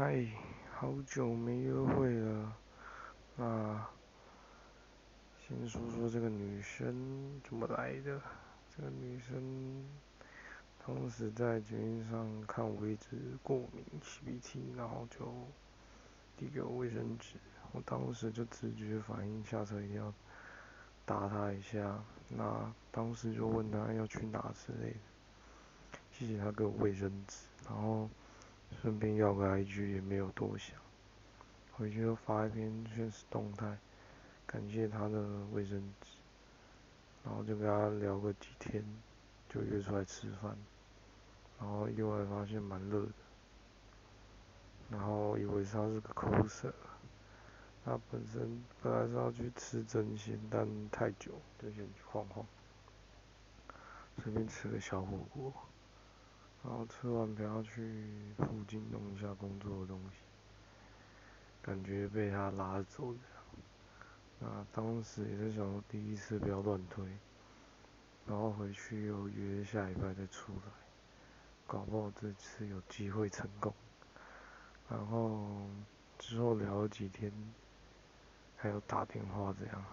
嗨，好久没约会了。那先说说这个女生怎么来的。这个女生当时在节目上看我一直过敏起鼻涕，然后就递给我卫生纸。我当时就直觉反应，下车一定要打她一下。那当时就问她要去哪之类的。谢谢她给我卫生纸，然后。顺便要个 IG 也没有多想，回去又发一篇现实动态，感谢他的卫生纸，然后就跟他聊个几天，就约出来吃饭，然后意外发现蛮热的，然后以为他是个 coser，他本身本来是要去吃真鲜，但太久就先去晃晃，随便吃个小火锅。然后吃完不要去附近弄一下工作的东西，感觉被他拉走这样。那当时也是想说第一次不要乱推，然后回去又约下礼拜再出来，搞不好这次有机会成功。然后之后聊了几天，还有打电话这样。